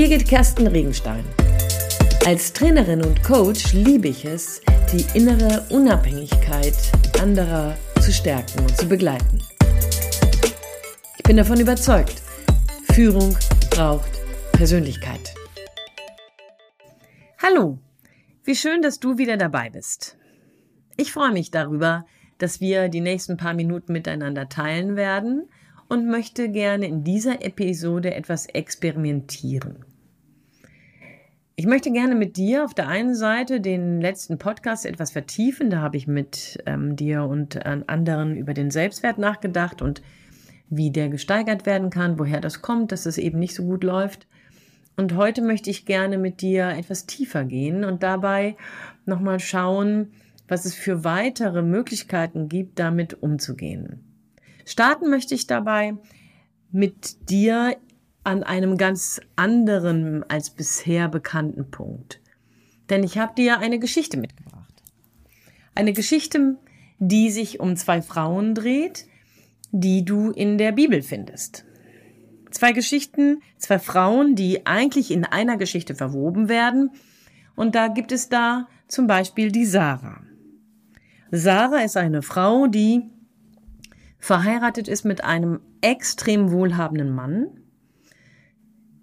Birgit Kersten Regenstein. Als Trainerin und Coach liebe ich es, die innere Unabhängigkeit anderer zu stärken und zu begleiten. Ich bin davon überzeugt, Führung braucht Persönlichkeit. Hallo, wie schön, dass du wieder dabei bist. Ich freue mich darüber, dass wir die nächsten paar Minuten miteinander teilen werden und möchte gerne in dieser Episode etwas experimentieren. Ich möchte gerne mit dir auf der einen Seite den letzten Podcast etwas vertiefen. Da habe ich mit ähm, dir und äh, anderen über den Selbstwert nachgedacht und wie der gesteigert werden kann, woher das kommt, dass es eben nicht so gut läuft. Und heute möchte ich gerne mit dir etwas tiefer gehen und dabei nochmal schauen, was es für weitere Möglichkeiten gibt, damit umzugehen. Starten möchte ich dabei mit dir an einem ganz anderen als bisher bekannten Punkt. Denn ich habe dir eine Geschichte mitgebracht. Eine Geschichte, die sich um zwei Frauen dreht, die du in der Bibel findest. Zwei Geschichten, zwei Frauen, die eigentlich in einer Geschichte verwoben werden. Und da gibt es da zum Beispiel die Sarah. Sarah ist eine Frau, die verheiratet ist mit einem extrem wohlhabenden Mann,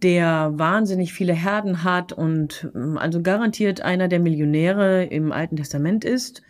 der wahnsinnig viele Herden hat und ähm, also garantiert einer der Millionäre im Alten Testament ist,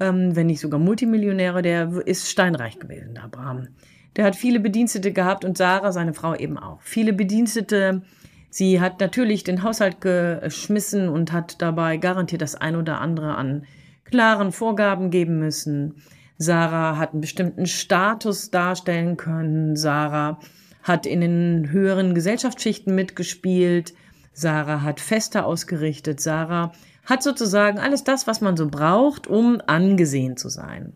ähm, wenn nicht sogar Multimillionäre, der ist steinreich gewesen, Abraham. Der hat viele Bedienstete gehabt und Sarah, seine Frau, eben auch. Viele Bedienstete. Sie hat natürlich den Haushalt geschmissen und hat dabei garantiert das ein oder andere an klaren Vorgaben geben müssen. Sarah hat einen bestimmten Status darstellen können. Sarah hat in den höheren Gesellschaftsschichten mitgespielt. Sarah hat Feste ausgerichtet. Sarah hat sozusagen alles das, was man so braucht, um angesehen zu sein.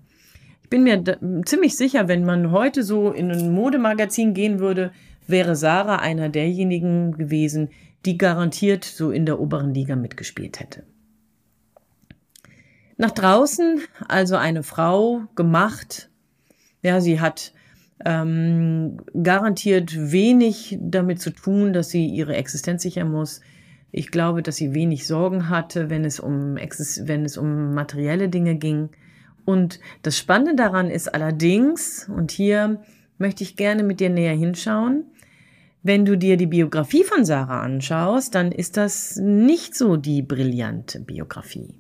Ich bin mir ziemlich sicher, wenn man heute so in ein Modemagazin gehen würde, wäre Sarah einer derjenigen gewesen, die garantiert so in der oberen Liga mitgespielt hätte. Nach draußen also eine Frau gemacht. Ja, sie hat ähm, garantiert wenig damit zu tun, dass sie ihre Existenz sichern muss. Ich glaube, dass sie wenig Sorgen hatte, wenn es um, wenn es um materielle Dinge ging. Und das Spannende daran ist allerdings, und hier möchte ich gerne mit dir näher hinschauen, wenn du dir die Biografie von Sarah anschaust, dann ist das nicht so die brillante Biografie.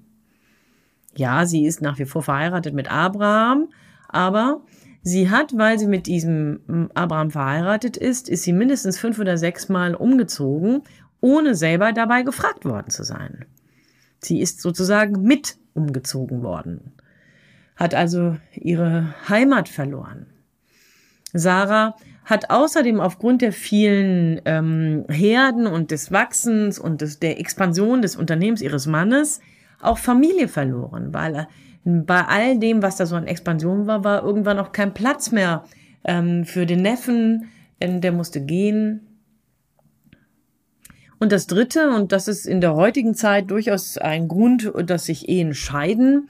Ja, sie ist nach wie vor verheiratet mit Abraham, aber sie hat, weil sie mit diesem hm, Abraham verheiratet ist, ist sie mindestens fünf oder sechs Mal umgezogen, ohne selber dabei gefragt worden zu sein. Sie ist sozusagen mit umgezogen worden, hat also ihre Heimat verloren. Sarah hat außerdem aufgrund der vielen ähm, Herden und des Wachsens und des, der Expansion des Unternehmens ihres Mannes auch Familie verloren, weil bei all dem, was da so an Expansion war, war irgendwann auch kein Platz mehr ähm, für den Neffen, denn der musste gehen. Und das Dritte, und das ist in der heutigen Zeit durchaus ein Grund, dass sich Ehen scheiden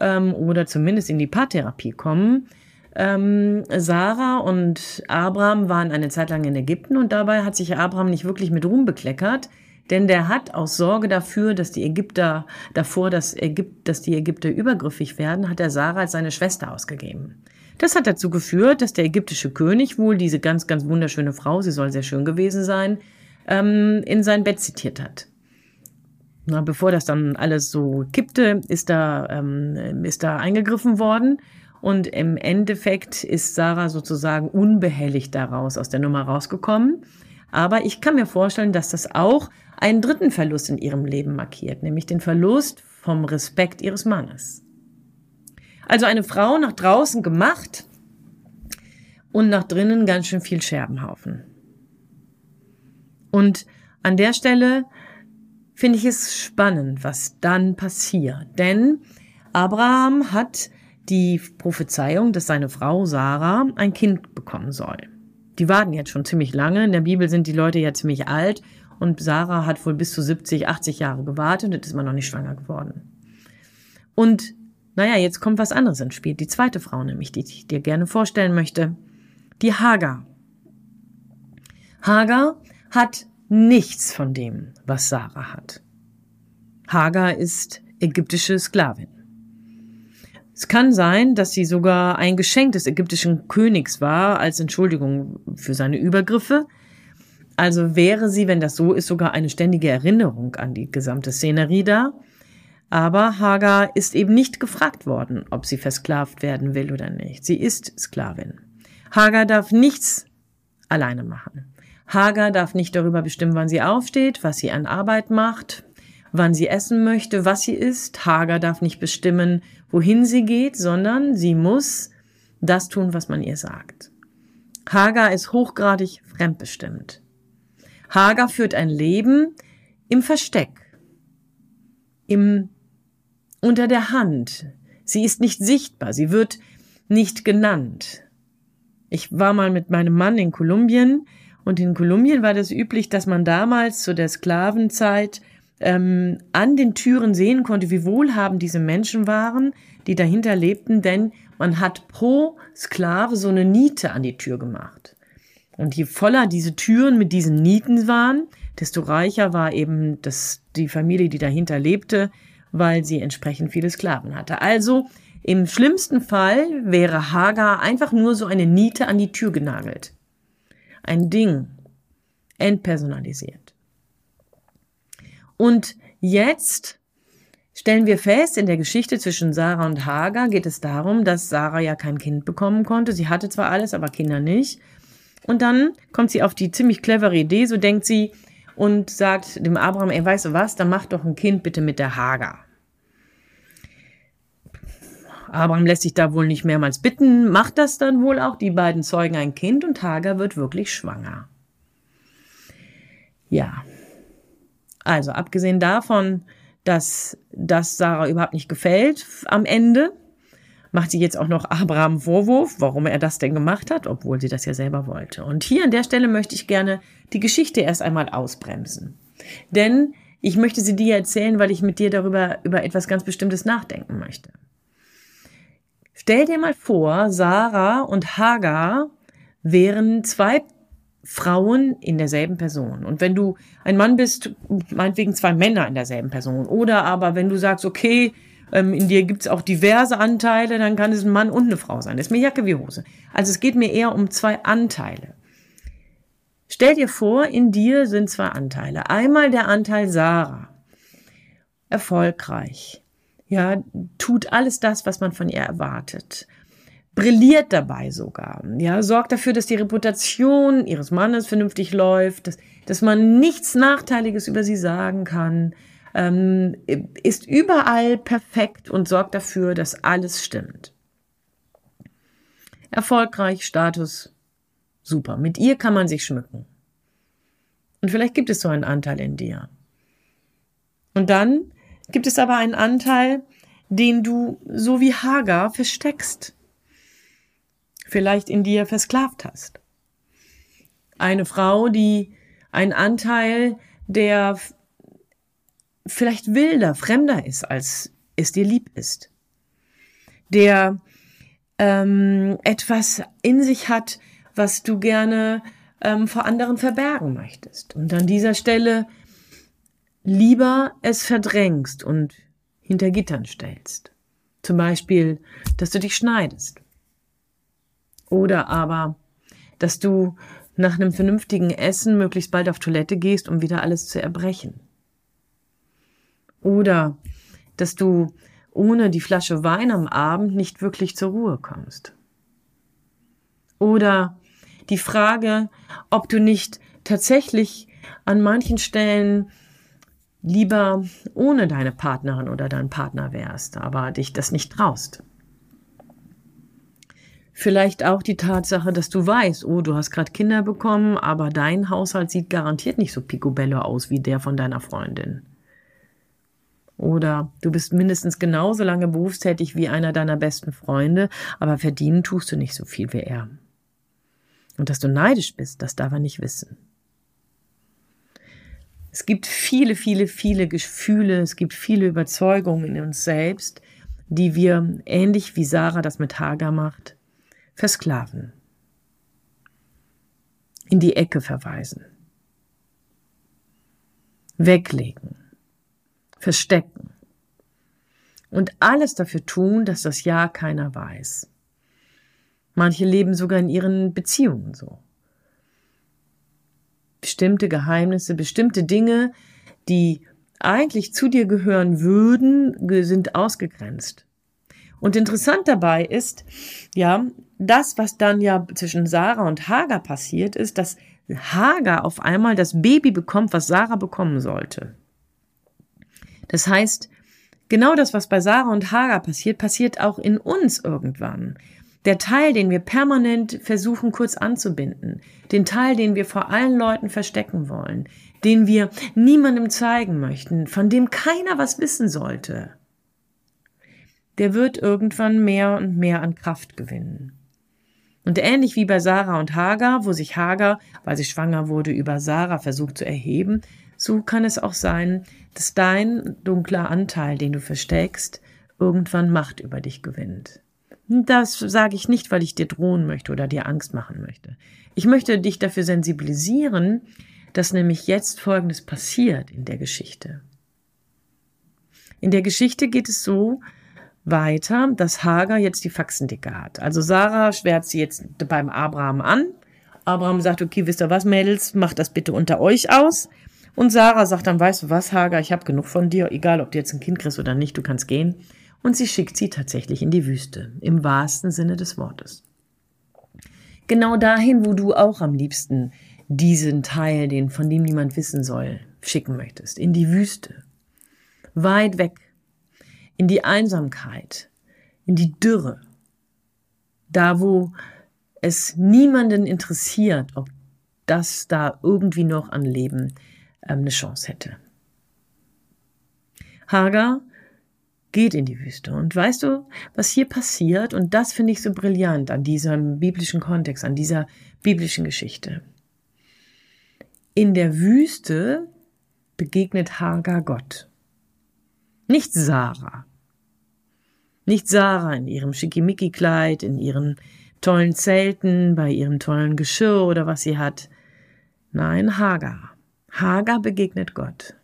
ähm, oder zumindest in die Paartherapie kommen. Ähm, Sarah und Abraham waren eine Zeit lang in Ägypten und dabei hat sich Abraham nicht wirklich mit Ruhm bekleckert, denn der hat aus Sorge dafür, dass die Ägypter, davor, dass, Ägypt, dass die Ägypter übergriffig werden, hat er Sarah als seine Schwester ausgegeben. Das hat dazu geführt, dass der ägyptische König wohl diese ganz, ganz wunderschöne Frau, sie soll sehr schön gewesen sein, ähm, in sein Bett zitiert hat. Na, bevor das dann alles so kippte, ist da, ähm, ist da eingegriffen worden. Und im Endeffekt ist Sarah sozusagen unbehelligt daraus aus der Nummer rausgekommen. Aber ich kann mir vorstellen, dass das auch einen dritten Verlust in ihrem Leben markiert, nämlich den Verlust vom Respekt ihres Mannes. Also eine Frau nach draußen gemacht und nach drinnen ganz schön viel Scherbenhaufen. Und an der Stelle finde ich es spannend, was dann passiert. Denn Abraham hat die Prophezeiung, dass seine Frau Sarah ein Kind bekommen soll. Die warten jetzt schon ziemlich lange. In der Bibel sind die Leute ja ziemlich alt und Sarah hat wohl bis zu 70, 80 Jahre gewartet und ist immer noch nicht schwanger geworden. Und naja, jetzt kommt was anderes ins Spiel. Die zweite Frau nämlich, die ich dir gerne vorstellen möchte. Die Hagar. Hagar hat nichts von dem, was Sarah hat. Hagar ist ägyptische Sklavin. Es kann sein, dass sie sogar ein Geschenk des ägyptischen Königs war, als Entschuldigung für seine Übergriffe. Also wäre sie, wenn das so ist, sogar eine ständige Erinnerung an die gesamte Szenerie da. Aber Hagar ist eben nicht gefragt worden, ob sie versklavt werden will oder nicht. Sie ist Sklavin. Hagar darf nichts alleine machen. Hagar darf nicht darüber bestimmen, wann sie aufsteht, was sie an Arbeit macht, wann sie essen möchte, was sie isst. Hagar darf nicht bestimmen, wohin sie geht, sondern sie muss das tun, was man ihr sagt. Hagar ist hochgradig fremdbestimmt. Hagar führt ein Leben im Versteck, im unter der Hand. Sie ist nicht sichtbar, sie wird nicht genannt. Ich war mal mit meinem Mann in Kolumbien und in Kolumbien war das üblich, dass man damals zu der Sklavenzeit ähm, an den Türen sehen konnte, wie wohlhabend diese Menschen waren, die dahinter lebten, denn man hat pro Sklave so eine Niete an die Tür gemacht. Und je voller diese Türen mit diesen Nieten waren, desto reicher war eben das, die Familie, die dahinter lebte, weil sie entsprechend viele Sklaven hatte. Also im schlimmsten Fall wäre Hagar einfach nur so eine Niete an die Tür genagelt. Ein Ding, entpersonalisiert. Und jetzt stellen wir fest, in der Geschichte zwischen Sarah und Hagar geht es darum, dass Sarah ja kein Kind bekommen konnte. Sie hatte zwar alles, aber Kinder nicht. Und dann kommt sie auf die ziemlich clevere Idee, so denkt sie, und sagt dem Abraham, ey, weißt du was, dann mach doch ein Kind bitte mit der Hagar. Abraham lässt sich da wohl nicht mehrmals bitten, macht das dann wohl auch. Die beiden zeugen ein Kind und Hagar wird wirklich schwanger. Ja, also abgesehen davon, dass das Sarah überhaupt nicht gefällt am Ende, macht sie jetzt auch noch Abraham Vorwurf, warum er das denn gemacht hat, obwohl sie das ja selber wollte. Und hier an der Stelle möchte ich gerne die Geschichte erst einmal ausbremsen. Denn ich möchte sie dir erzählen, weil ich mit dir darüber über etwas ganz Bestimmtes nachdenken möchte. Stell dir mal vor, Sarah und Hagar wären zwei Frauen in derselben Person. Und wenn du ein Mann bist, meinetwegen zwei Männer in derselben Person. Oder aber wenn du sagst, okay, ähm, in dir gibt's auch diverse Anteile, dann kann es ein Mann und eine Frau sein. Das ist mir Jacke wie Hose. Also es geht mir eher um zwei Anteile. Stell dir vor, in dir sind zwei Anteile. Einmal der Anteil Sarah. Erfolgreich. Ja, tut alles das, was man von ihr erwartet brilliert dabei sogar. Ja, sorgt dafür, dass die Reputation ihres Mannes vernünftig läuft, dass, dass man nichts Nachteiliges über sie sagen kann, ähm, ist überall perfekt und sorgt dafür, dass alles stimmt. Erfolgreich, Status, super. Mit ihr kann man sich schmücken. Und vielleicht gibt es so einen Anteil in dir. Und dann gibt es aber einen Anteil, den du so wie Hagar versteckst vielleicht in dir versklavt hast. Eine Frau, die ein Anteil, der vielleicht wilder, fremder ist, als es dir lieb ist. Der ähm, etwas in sich hat, was du gerne ähm, vor anderen verbergen möchtest. Und an dieser Stelle lieber es verdrängst und hinter Gittern stellst. Zum Beispiel, dass du dich schneidest oder aber, dass du nach einem vernünftigen Essen möglichst bald auf Toilette gehst, um wieder alles zu erbrechen. Oder dass du ohne die Flasche Wein am Abend nicht wirklich zur Ruhe kommst. Oder die Frage, ob du nicht tatsächlich an manchen Stellen lieber ohne deine Partnerin oder deinen Partner wärst, aber dich das nicht traust. Vielleicht auch die Tatsache, dass du weißt, oh, du hast gerade Kinder bekommen, aber dein Haushalt sieht garantiert nicht so picobello aus wie der von deiner Freundin. Oder du bist mindestens genauso lange berufstätig wie einer deiner besten Freunde, aber verdienen tust du nicht so viel wie er. Und dass du neidisch bist, das darf er nicht wissen. Es gibt viele, viele, viele Gefühle, es gibt viele Überzeugungen in uns selbst, die wir, ähnlich wie Sarah das mit Hagar macht, versklaven, in die Ecke verweisen. weglegen, verstecken und alles dafür tun, dass das Ja keiner weiß. Manche leben sogar in ihren Beziehungen so. Bestimmte Geheimnisse, bestimmte Dinge, die eigentlich zu dir gehören würden, sind ausgegrenzt. Und interessant dabei ist, ja, das, was dann ja zwischen Sarah und Hagar passiert, ist, dass Hagar auf einmal das Baby bekommt, was Sarah bekommen sollte. Das heißt, genau das, was bei Sarah und Hagar passiert, passiert auch in uns irgendwann. Der Teil, den wir permanent versuchen kurz anzubinden, den Teil, den wir vor allen Leuten verstecken wollen, den wir niemandem zeigen möchten, von dem keiner was wissen sollte, der wird irgendwann mehr und mehr an Kraft gewinnen. Und ähnlich wie bei Sarah und Hagar, wo sich Hagar, weil sie schwanger wurde, über Sarah versucht zu erheben, so kann es auch sein, dass dein dunkler Anteil, den du versteckst, irgendwann Macht über dich gewinnt. Das sage ich nicht, weil ich dir drohen möchte oder dir Angst machen möchte. Ich möchte dich dafür sensibilisieren, dass nämlich jetzt Folgendes passiert in der Geschichte. In der Geschichte geht es so, weiter, dass Hagar jetzt die Faxendicke hat. Also Sarah schwert sie jetzt beim Abraham an. Abraham sagt, okay, wisst ihr was, Mädels, macht das bitte unter euch aus. Und Sarah sagt dann, weißt du was, Hagar, ich habe genug von dir, egal ob du jetzt ein Kind kriegst oder nicht, du kannst gehen. Und sie schickt sie tatsächlich in die Wüste, im wahrsten Sinne des Wortes. Genau dahin, wo du auch am liebsten diesen Teil, den von dem niemand wissen soll, schicken möchtest, in die Wüste. Weit weg in die Einsamkeit, in die Dürre, da wo es niemanden interessiert, ob das da irgendwie noch an Leben ähm, eine Chance hätte. Hagar geht in die Wüste. Und weißt du, was hier passiert? Und das finde ich so brillant an diesem biblischen Kontext, an dieser biblischen Geschichte. In der Wüste begegnet Hagar Gott. Nicht Sarah. Nicht Sarah in ihrem Schickimicki-Kleid, in ihren tollen Zelten, bei ihrem tollen Geschirr oder was sie hat. Nein, Hagar. Hagar begegnet Gott.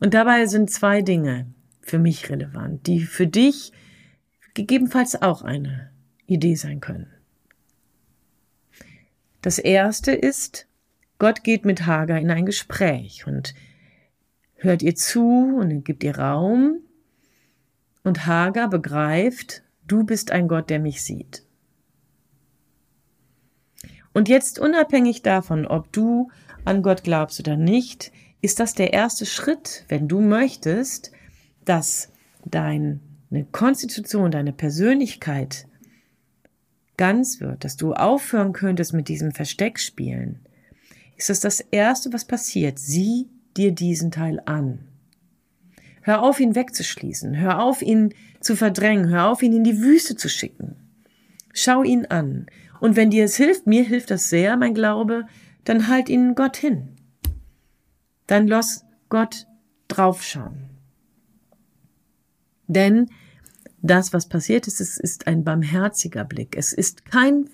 Und dabei sind zwei Dinge für mich relevant, die für dich gegebenenfalls auch eine Idee sein können. Das erste ist, Gott geht mit Hagar in ein Gespräch und hört ihr zu und gibt ihr Raum. Und Hagar begreift, du bist ein Gott, der mich sieht. Und jetzt unabhängig davon, ob du an Gott glaubst oder nicht, ist das der erste Schritt, wenn du möchtest, dass deine Konstitution, deine Persönlichkeit ganz wird, dass du aufhören könntest mit diesem Versteckspielen, ist das das Erste, was passiert. Sieh dir diesen Teil an. Hör auf, ihn wegzuschließen. Hör auf, ihn zu verdrängen. Hör auf, ihn in die Wüste zu schicken. Schau ihn an. Und wenn dir es hilft, mir hilft das sehr, mein Glaube, dann halt ihn Gott hin. Dann lass Gott draufschauen. Denn das, was passiert ist, es ist ein barmherziger Blick. Es ist kein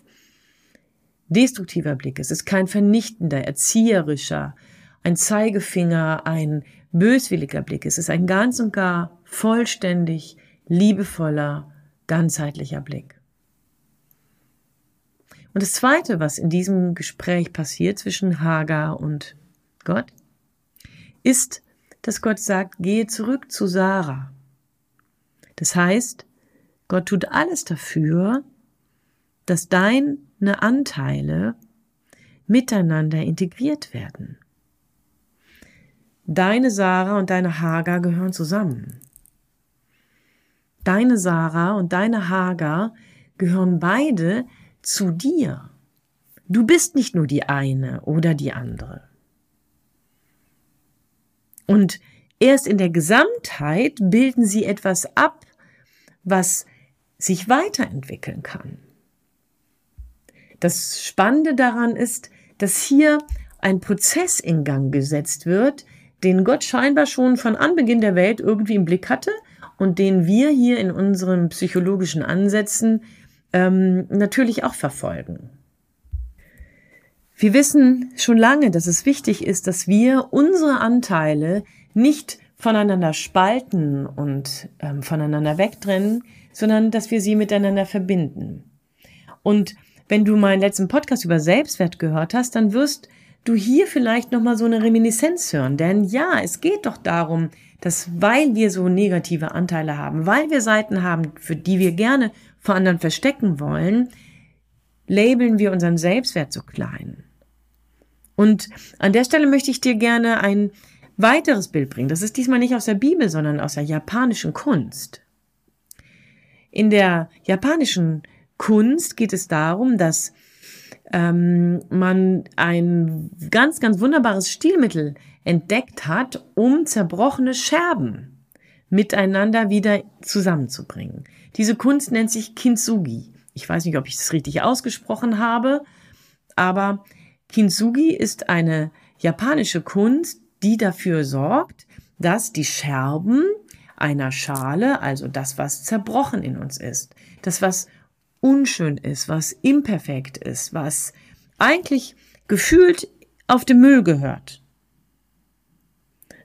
destruktiver Blick. Es ist kein vernichtender, erzieherischer, ein Zeigefinger, ein böswilliger Blick. Es ist ein ganz und gar vollständig liebevoller, ganzheitlicher Blick. Und das Zweite, was in diesem Gespräch passiert zwischen Hagar und Gott, ist, dass Gott sagt, gehe zurück zu Sarah. Das heißt, Gott tut alles dafür, dass deine Anteile miteinander integriert werden. Deine Sarah und deine Hagar gehören zusammen. Deine Sarah und deine Hagar gehören beide zu dir. Du bist nicht nur die eine oder die andere. Und erst in der Gesamtheit bilden sie etwas ab, was sich weiterentwickeln kann. Das Spannende daran ist, dass hier ein Prozess in Gang gesetzt wird, den Gott scheinbar schon von Anbeginn der Welt irgendwie im Blick hatte und den wir hier in unseren psychologischen Ansätzen ähm, natürlich auch verfolgen. Wir wissen schon lange, dass es wichtig ist, dass wir unsere Anteile nicht voneinander spalten und ähm, voneinander wegtrennen, sondern dass wir sie miteinander verbinden. Und wenn du meinen letzten Podcast über Selbstwert gehört hast, dann wirst du hier vielleicht nochmal so eine Reminiszenz hören. Denn ja, es geht doch darum, dass weil wir so negative Anteile haben, weil wir Seiten haben, für die wir gerne vor anderen verstecken wollen, labeln wir unseren Selbstwert so klein. Und an der Stelle möchte ich dir gerne ein weiteres Bild bringen. Das ist diesmal nicht aus der Bibel, sondern aus der japanischen Kunst. In der japanischen Kunst geht es darum, dass ähm, man ein ganz, ganz wunderbares Stilmittel entdeckt hat, um zerbrochene Scherben miteinander wieder zusammenzubringen. Diese Kunst nennt sich Kintsugi. Ich weiß nicht, ob ich das richtig ausgesprochen habe, aber Kintsugi ist eine japanische Kunst, die dafür sorgt, dass die Scherben einer Schale, also das, was zerbrochen in uns ist, das, was unschön ist, was imperfekt ist, was eigentlich gefühlt auf den Müll gehört.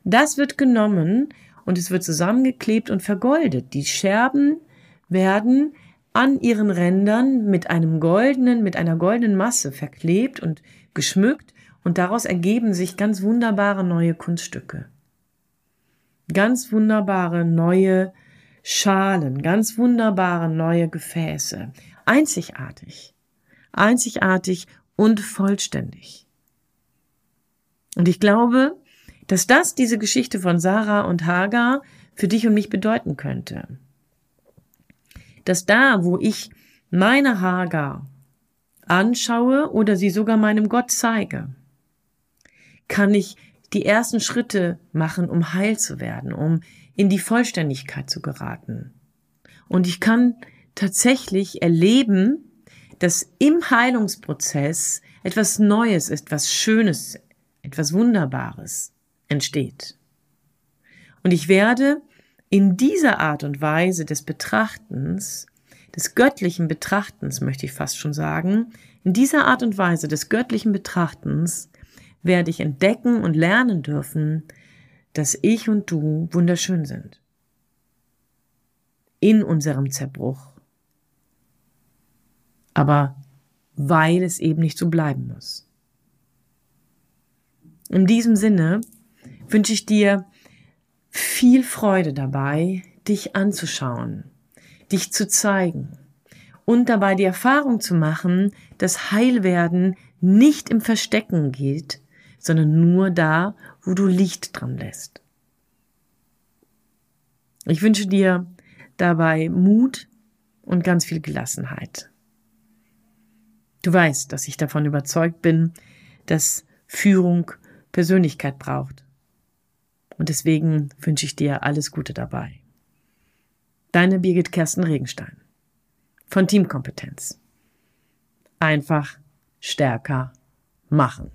Das wird genommen und es wird zusammengeklebt und vergoldet. Die Scherben werden an ihren Rändern mit einem goldenen, mit einer goldenen Masse verklebt und geschmückt und daraus ergeben sich ganz wunderbare neue Kunststücke. Ganz wunderbare neue Schalen, ganz wunderbare neue Gefäße. Einzigartig. Einzigartig und vollständig. Und ich glaube, dass das diese Geschichte von Sarah und Hagar für dich und mich bedeuten könnte. Dass da, wo ich meine Hagar anschaue oder sie sogar meinem Gott zeige, kann ich die ersten Schritte machen, um heil zu werden, um in die Vollständigkeit zu geraten. Und ich kann tatsächlich erleben, dass im Heilungsprozess etwas Neues, etwas Schönes, etwas Wunderbares entsteht. Und ich werde in dieser Art und Weise des Betrachtens, des göttlichen Betrachtens, möchte ich fast schon sagen, in dieser Art und Weise des göttlichen Betrachtens werde ich entdecken und lernen dürfen, dass ich und du wunderschön sind. In unserem Zerbruch. Aber weil es eben nicht so bleiben muss. In diesem Sinne wünsche ich dir viel Freude dabei, dich anzuschauen, dich zu zeigen und dabei die Erfahrung zu machen, dass Heilwerden nicht im Verstecken geht, sondern nur da, wo du Licht dran lässt. Ich wünsche dir dabei Mut und ganz viel Gelassenheit. Du weißt, dass ich davon überzeugt bin, dass Führung Persönlichkeit braucht. Und deswegen wünsche ich dir alles Gute dabei. Deine Birgit Kersten Regenstein von Teamkompetenz. Einfach stärker machen.